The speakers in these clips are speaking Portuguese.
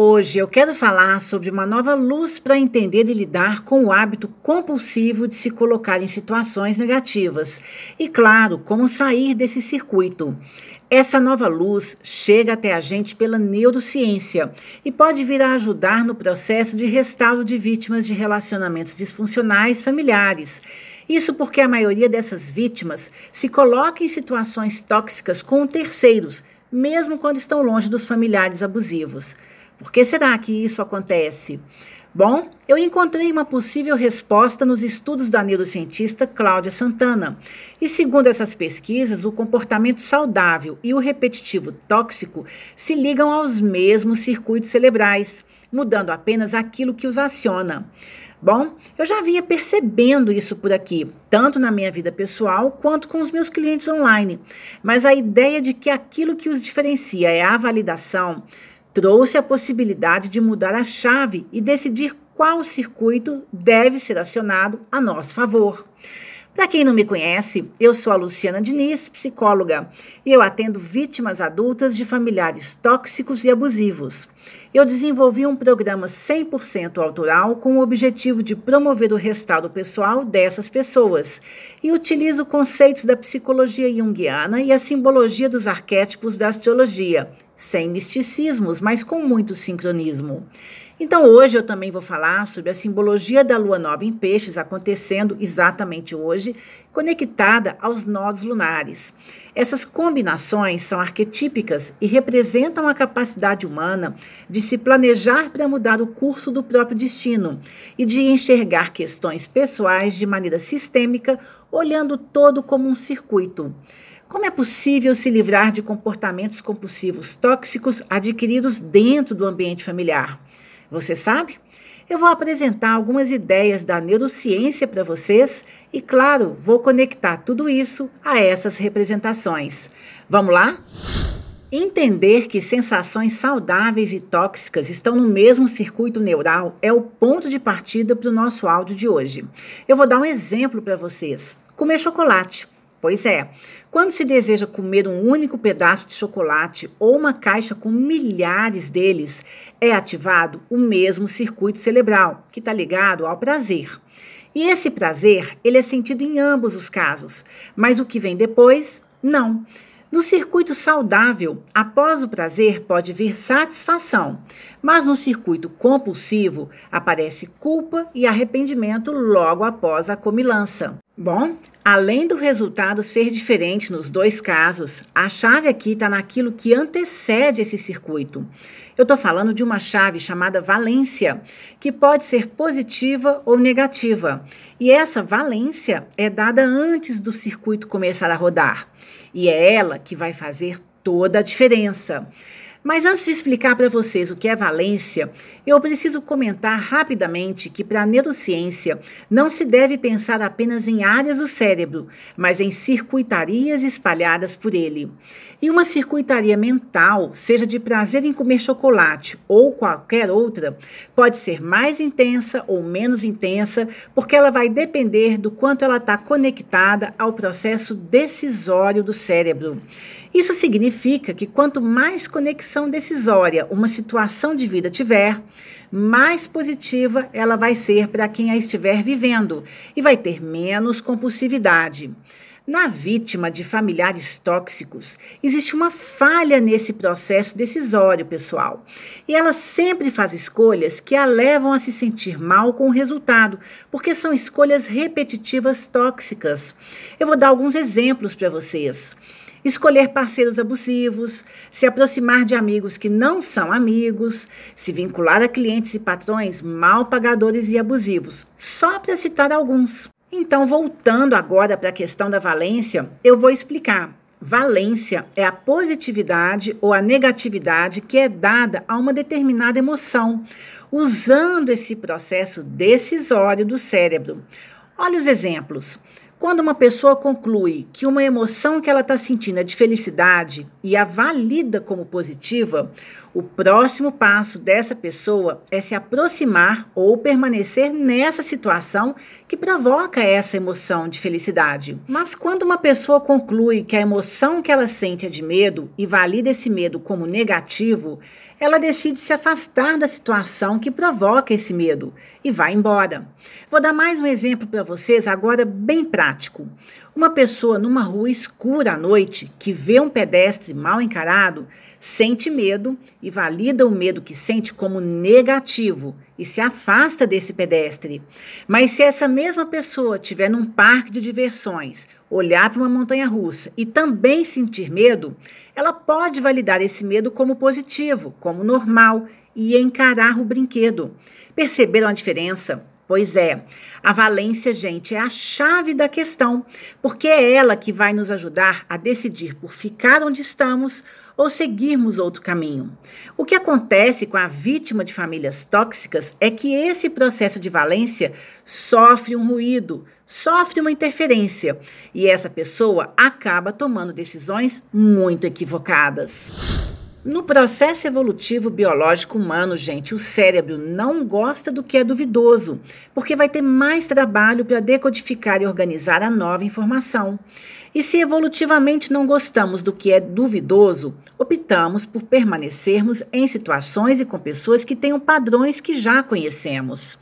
Hoje eu quero falar sobre uma nova luz para entender e lidar com o hábito compulsivo de se colocar em situações negativas e, claro, como sair desse circuito. Essa nova luz chega até a gente pela neurociência e pode vir a ajudar no processo de restauro de vítimas de relacionamentos disfuncionais familiares. Isso porque a maioria dessas vítimas se coloca em situações tóxicas com terceiros, mesmo quando estão longe dos familiares abusivos. Por que será que isso acontece? Bom, eu encontrei uma possível resposta nos estudos da neurocientista Cláudia Santana. E segundo essas pesquisas, o comportamento saudável e o repetitivo tóxico se ligam aos mesmos circuitos cerebrais, mudando apenas aquilo que os aciona. Bom, eu já vinha percebendo isso por aqui, tanto na minha vida pessoal quanto com os meus clientes online. Mas a ideia de que aquilo que os diferencia é a validação trouxe a possibilidade de mudar a chave e decidir qual circuito deve ser acionado a nosso favor. Para quem não me conhece, eu sou a Luciana Diniz, psicóloga, e eu atendo vítimas adultas de familiares tóxicos e abusivos. Eu desenvolvi um programa 100% autoral com o objetivo de promover o restauro pessoal dessas pessoas e utilizo conceitos da psicologia junguiana e a simbologia dos arquétipos da astrologia, sem misticismos, mas com muito sincronismo. Então, hoje eu também vou falar sobre a simbologia da lua nova em peixes acontecendo exatamente hoje, conectada aos nodos lunares. Essas combinações são arquetípicas e representam a capacidade humana de se planejar para mudar o curso do próprio destino e de enxergar questões pessoais de maneira sistêmica, olhando todo como um circuito. Como é possível se livrar de comportamentos compulsivos tóxicos adquiridos dentro do ambiente familiar? Você sabe? Eu vou apresentar algumas ideias da neurociência para vocês e, claro, vou conectar tudo isso a essas representações. Vamos lá? Entender que sensações saudáveis e tóxicas estão no mesmo circuito neural é o ponto de partida para o nosso áudio de hoje. Eu vou dar um exemplo para vocês: comer chocolate. Pois é, quando se deseja comer um único pedaço de chocolate ou uma caixa com milhares deles, é ativado o mesmo circuito cerebral, que está ligado ao prazer. E esse prazer, ele é sentido em ambos os casos, mas o que vem depois, não. No circuito saudável, após o prazer pode vir satisfação, mas no circuito compulsivo aparece culpa e arrependimento logo após a comilança. Bom, além do resultado ser diferente nos dois casos, a chave aqui está naquilo que antecede esse circuito. Eu estou falando de uma chave chamada valência, que pode ser positiva ou negativa. E essa valência é dada antes do circuito começar a rodar. E é ela que vai fazer toda a diferença. Mas antes de explicar para vocês o que é valência, eu preciso comentar rapidamente que para a neurociência não se deve pensar apenas em áreas do cérebro, mas em circuitarias espalhadas por ele. E uma circuitaria mental, seja de prazer em comer chocolate ou qualquer outra, pode ser mais intensa ou menos intensa, porque ela vai depender do quanto ela está conectada ao processo decisório do cérebro. Isso significa que quanto mais conexão decisória uma situação de vida tiver, mais positiva ela vai ser para quem a estiver vivendo e vai ter menos compulsividade. Na vítima de familiares tóxicos, existe uma falha nesse processo decisório pessoal. E ela sempre faz escolhas que a levam a se sentir mal com o resultado, porque são escolhas repetitivas tóxicas. Eu vou dar alguns exemplos para vocês escolher parceiros abusivos, se aproximar de amigos que não são amigos, se vincular a clientes e patrões mal pagadores e abusivos, só para citar alguns. Então, voltando agora para a questão da valência, eu vou explicar. Valência é a positividade ou a negatividade que é dada a uma determinada emoção, usando esse processo decisório do cérebro. Olha os exemplos. Quando uma pessoa conclui que uma emoção que ela está sentindo é de felicidade e a valida como positiva, O próximo passo dessa pessoa é se aproximar ou permanecer nessa situação que provoca essa emoção de felicidade. Mas quando uma pessoa conclui que a emoção que ela sente é de medo e valida esse medo como negativo, ela decide se afastar da situação que provoca esse medo e vai embora. Vou dar mais um exemplo para vocês, agora bem prático. Uma pessoa numa rua escura à noite que vê um pedestre mal encarado sente medo e valida o medo que sente como negativo e se afasta desse pedestre. Mas se essa mesma pessoa estiver num parque de diversões, olhar para uma montanha russa e também sentir medo, ela pode validar esse medo como positivo, como normal e encarar o brinquedo. Perceberam a diferença? Pois é, a valência, gente, é a chave da questão, porque é ela que vai nos ajudar a decidir por ficar onde estamos ou seguirmos outro caminho. O que acontece com a vítima de famílias tóxicas é que esse processo de valência sofre um ruído, sofre uma interferência, e essa pessoa acaba tomando decisões muito equivocadas. No processo evolutivo biológico humano, gente, o cérebro não gosta do que é duvidoso, porque vai ter mais trabalho para decodificar e organizar a nova informação. E se evolutivamente não gostamos do que é duvidoso, optamos por permanecermos em situações e com pessoas que tenham padrões que já conhecemos.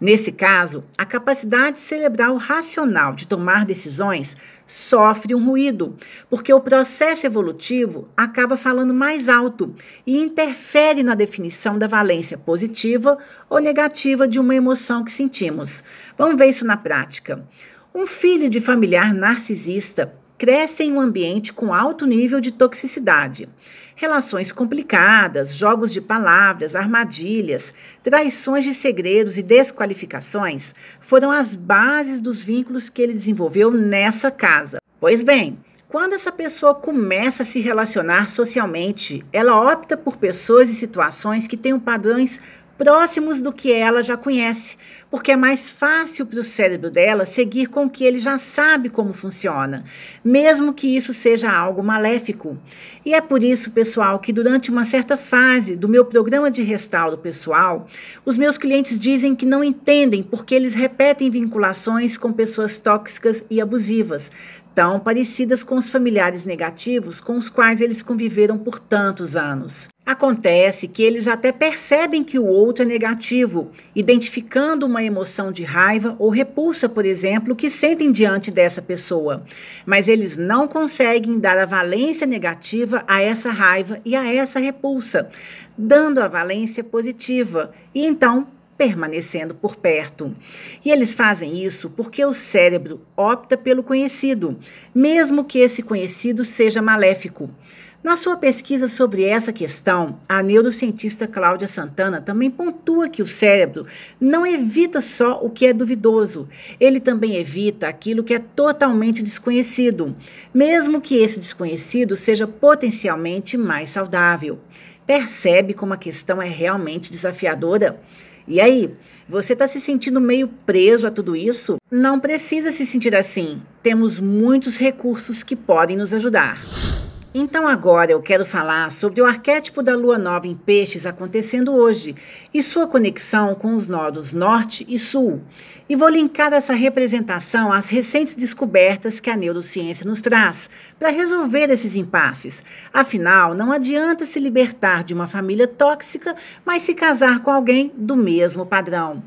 Nesse caso, a capacidade cerebral racional de tomar decisões sofre um ruído, porque o processo evolutivo acaba falando mais alto e interfere na definição da valência positiva ou negativa de uma emoção que sentimos. Vamos ver isso na prática. Um filho de familiar narcisista cresce em um ambiente com alto nível de toxicidade. Relações complicadas, jogos de palavras, armadilhas, traições de segredos e desqualificações foram as bases dos vínculos que ele desenvolveu nessa casa. Pois bem, quando essa pessoa começa a se relacionar socialmente, ela opta por pessoas e situações que tenham padrões próximos do que ela já conhece, porque é mais fácil para o cérebro dela seguir com o que ele já sabe como funciona, mesmo que isso seja algo maléfico. E é por isso, pessoal, que durante uma certa fase do meu programa de restauro pessoal, os meus clientes dizem que não entendem porque eles repetem vinculações com pessoas tóxicas e abusivas, tão parecidas com os familiares negativos com os quais eles conviveram por tantos anos. Acontece que eles até percebem que o outro é negativo, identificando uma emoção de raiva ou repulsa, por exemplo, que sentem diante dessa pessoa. Mas eles não conseguem dar a valência negativa a essa raiva e a essa repulsa, dando a valência positiva. E então permanecendo por perto. E eles fazem isso porque o cérebro opta pelo conhecido, mesmo que esse conhecido seja maléfico. Na sua pesquisa sobre essa questão, a neurocientista Cláudia Santana também pontua que o cérebro não evita só o que é duvidoso, ele também evita aquilo que é totalmente desconhecido, mesmo que esse desconhecido seja potencialmente mais saudável. Percebe como a questão é realmente desafiadora? E aí, você está se sentindo meio preso a tudo isso? Não precisa se sentir assim. Temos muitos recursos que podem nos ajudar. Então agora eu quero falar sobre o arquétipo da lua nova em peixes acontecendo hoje e sua conexão com os nodos norte e sul. E vou linkar essa representação às recentes descobertas que a neurociência nos traz para resolver esses impasses. Afinal, não adianta se libertar de uma família tóxica, mas se casar com alguém do mesmo padrão.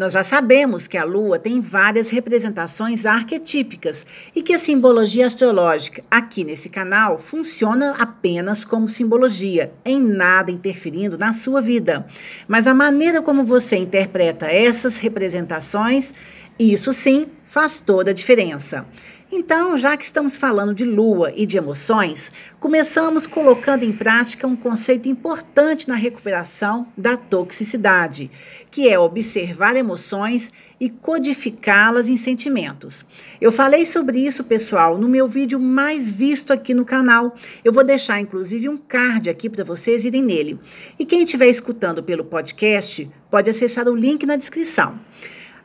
Nós já sabemos que a Lua tem várias representações arquetípicas e que a simbologia astrológica aqui nesse canal funciona apenas como simbologia, em nada interferindo na sua vida. Mas a maneira como você interpreta essas representações, isso sim faz toda a diferença. Então, já que estamos falando de lua e de emoções, começamos colocando em prática um conceito importante na recuperação da toxicidade, que é observar emoções e codificá-las em sentimentos. Eu falei sobre isso, pessoal, no meu vídeo mais visto aqui no canal. Eu vou deixar inclusive um card aqui para vocês irem nele. E quem estiver escutando pelo podcast, pode acessar o link na descrição.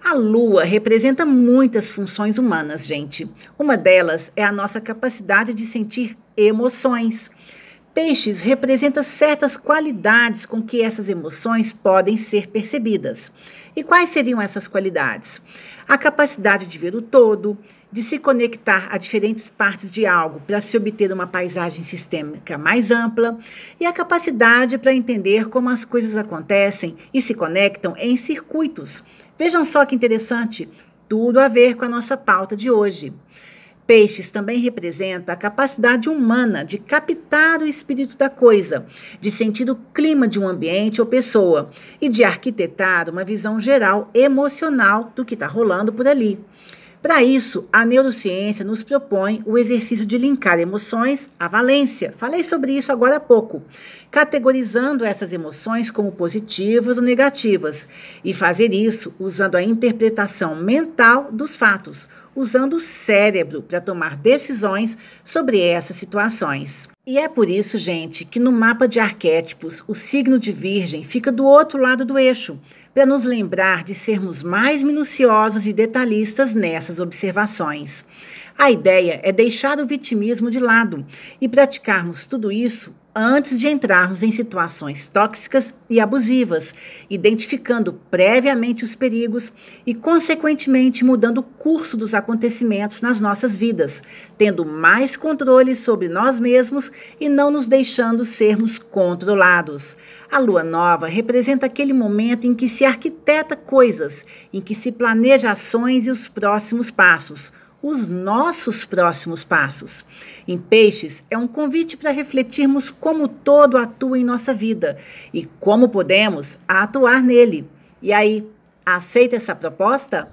A lua representa muitas funções humanas, gente. Uma delas é a nossa capacidade de sentir emoções. Peixes representa certas qualidades com que essas emoções podem ser percebidas. E quais seriam essas qualidades? A capacidade de ver o todo, de se conectar a diferentes partes de algo para se obter uma paisagem sistêmica mais ampla, e a capacidade para entender como as coisas acontecem e se conectam em circuitos. Vejam só que interessante, tudo a ver com a nossa pauta de hoje. Peixes também representa a capacidade humana de captar o espírito da coisa, de sentir o clima de um ambiente ou pessoa e de arquitetar uma visão geral emocional do que está rolando por ali. Para isso, a neurociência nos propõe o exercício de linkar emoções à valência. Falei sobre isso agora há pouco, categorizando essas emoções como positivas ou negativas, e fazer isso usando a interpretação mental dos fatos, usando o cérebro para tomar decisões sobre essas situações. E é por isso, gente, que no mapa de arquétipos, o signo de Virgem fica do outro lado do eixo, para nos lembrar de sermos mais minuciosos e detalhistas nessas observações. A ideia é deixar o vitimismo de lado e praticarmos tudo isso antes de entrarmos em situações tóxicas e abusivas, identificando previamente os perigos e, consequentemente, mudando o curso dos acontecimentos nas nossas vidas, tendo mais controle sobre nós mesmos e não nos deixando sermos controlados. A lua nova representa aquele momento em que se arquiteta coisas, em que se planeja ações e os próximos passos os nossos próximos passos. Em Peixes, é um convite para refletirmos como todo atua em nossa vida e como podemos atuar nele. E aí, aceita essa proposta?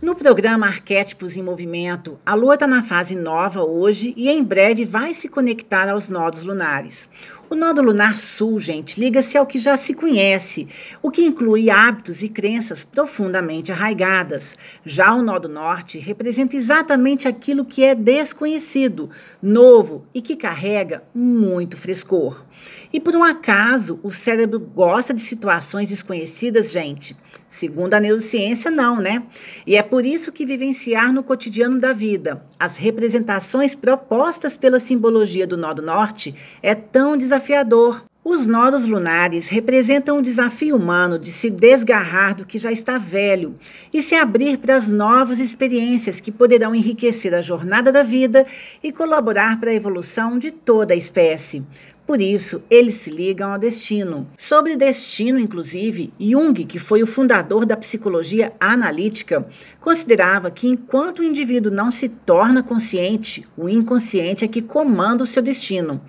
No programa Arquétipos em Movimento, a Lua está na fase nova hoje e em breve vai se conectar aos nodos lunares. O nodo lunar sul, gente, liga-se ao que já se conhece, o que inclui hábitos e crenças profundamente arraigadas. Já o nodo norte representa exatamente aquilo que é desconhecido, novo e que carrega muito frescor. E por um acaso o cérebro gosta de situações desconhecidas, gente? Segundo a neurociência, não, né? E é por isso que vivenciar no cotidiano da vida as representações propostas pela simbologia do nodo norte é tão desafiador desafiador. Os nodos lunares representam o desafio humano de se desgarrar do que já está velho e se abrir para as novas experiências que poderão enriquecer a jornada da vida e colaborar para a evolução de toda a espécie. Por isso, eles se ligam ao destino. Sobre destino, inclusive, Jung, que foi o fundador da psicologia analítica, considerava que enquanto o indivíduo não se torna consciente, o inconsciente é que comanda o seu destino.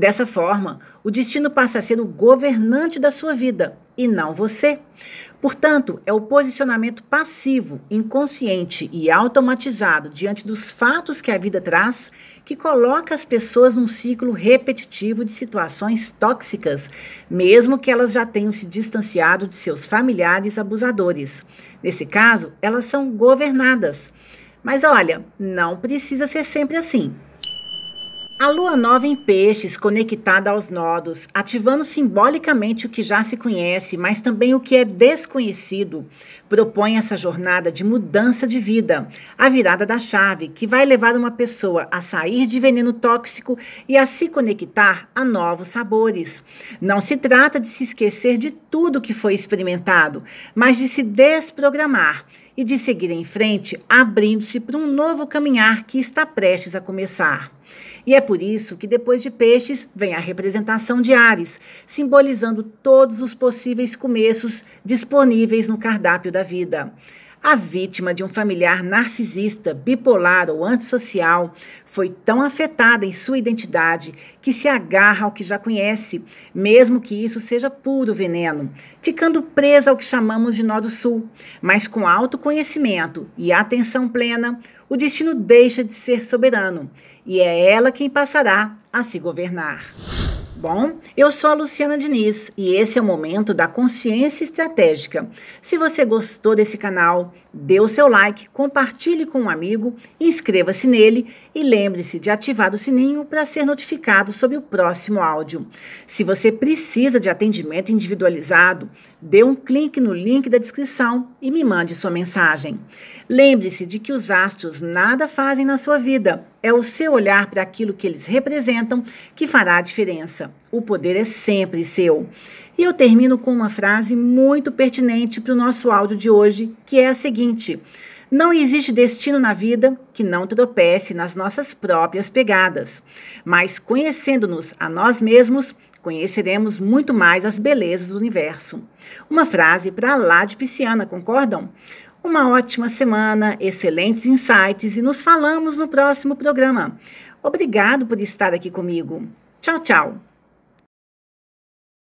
Dessa forma, o destino passa a ser o governante da sua vida e não você. Portanto, é o posicionamento passivo, inconsciente e automatizado diante dos fatos que a vida traz que coloca as pessoas num ciclo repetitivo de situações tóxicas, mesmo que elas já tenham se distanciado de seus familiares abusadores. Nesse caso, elas são governadas. Mas olha, não precisa ser sempre assim. A lua nova em peixes, conectada aos nodos, ativando simbolicamente o que já se conhece, mas também o que é desconhecido, propõe essa jornada de mudança de vida, a virada da chave, que vai levar uma pessoa a sair de veneno tóxico e a se conectar a novos sabores. Não se trata de se esquecer de tudo que foi experimentado, mas de se desprogramar e de seguir em frente, abrindo-se para um novo caminhar que está prestes a começar. E é por isso que depois de peixes vem a representação de Ares, simbolizando todos os possíveis começos disponíveis no cardápio da vida. A vítima de um familiar narcisista, bipolar ou antissocial foi tão afetada em sua identidade que se agarra ao que já conhece, mesmo que isso seja puro veneno, ficando presa ao que chamamos de nó do sul. Mas com autoconhecimento e atenção plena, o destino deixa de ser soberano e é ela quem passará a se governar. Bom, eu sou a Luciana Diniz e esse é o momento da consciência estratégica. Se você gostou desse canal, dê o seu like, compartilhe com um amigo, inscreva-se nele e lembre-se de ativar o sininho para ser notificado sobre o próximo áudio. Se você precisa de atendimento individualizado, dê um clique no link da descrição e me mande sua mensagem. Lembre-se de que os astros nada fazem na sua vida É o seu olhar para aquilo que eles representam que fará a diferença. O poder é sempre seu. E eu termino com uma frase muito pertinente para o nosso áudio de hoje, que é a seguinte: Não existe destino na vida que não tropece nas nossas próprias pegadas, mas conhecendo-nos a nós mesmos, conheceremos muito mais as belezas do universo. Uma frase para lá de pisciana, concordam? Uma ótima semana, excelentes insights e nos falamos no próximo programa. Obrigado por estar aqui comigo. Tchau, tchau.